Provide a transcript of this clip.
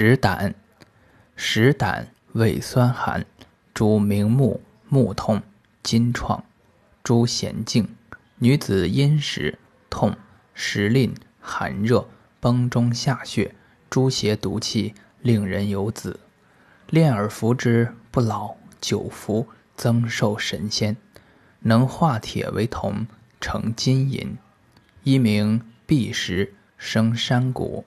石胆，石胆味酸寒，主明目、目痛、金创，诸痫痉。女子阴时痛，时令寒热，崩中下血，诸邪毒气，令人有子。炼而服之，不老，久服增寿神仙，能化铁为铜，成金银。一名碧石，生山谷。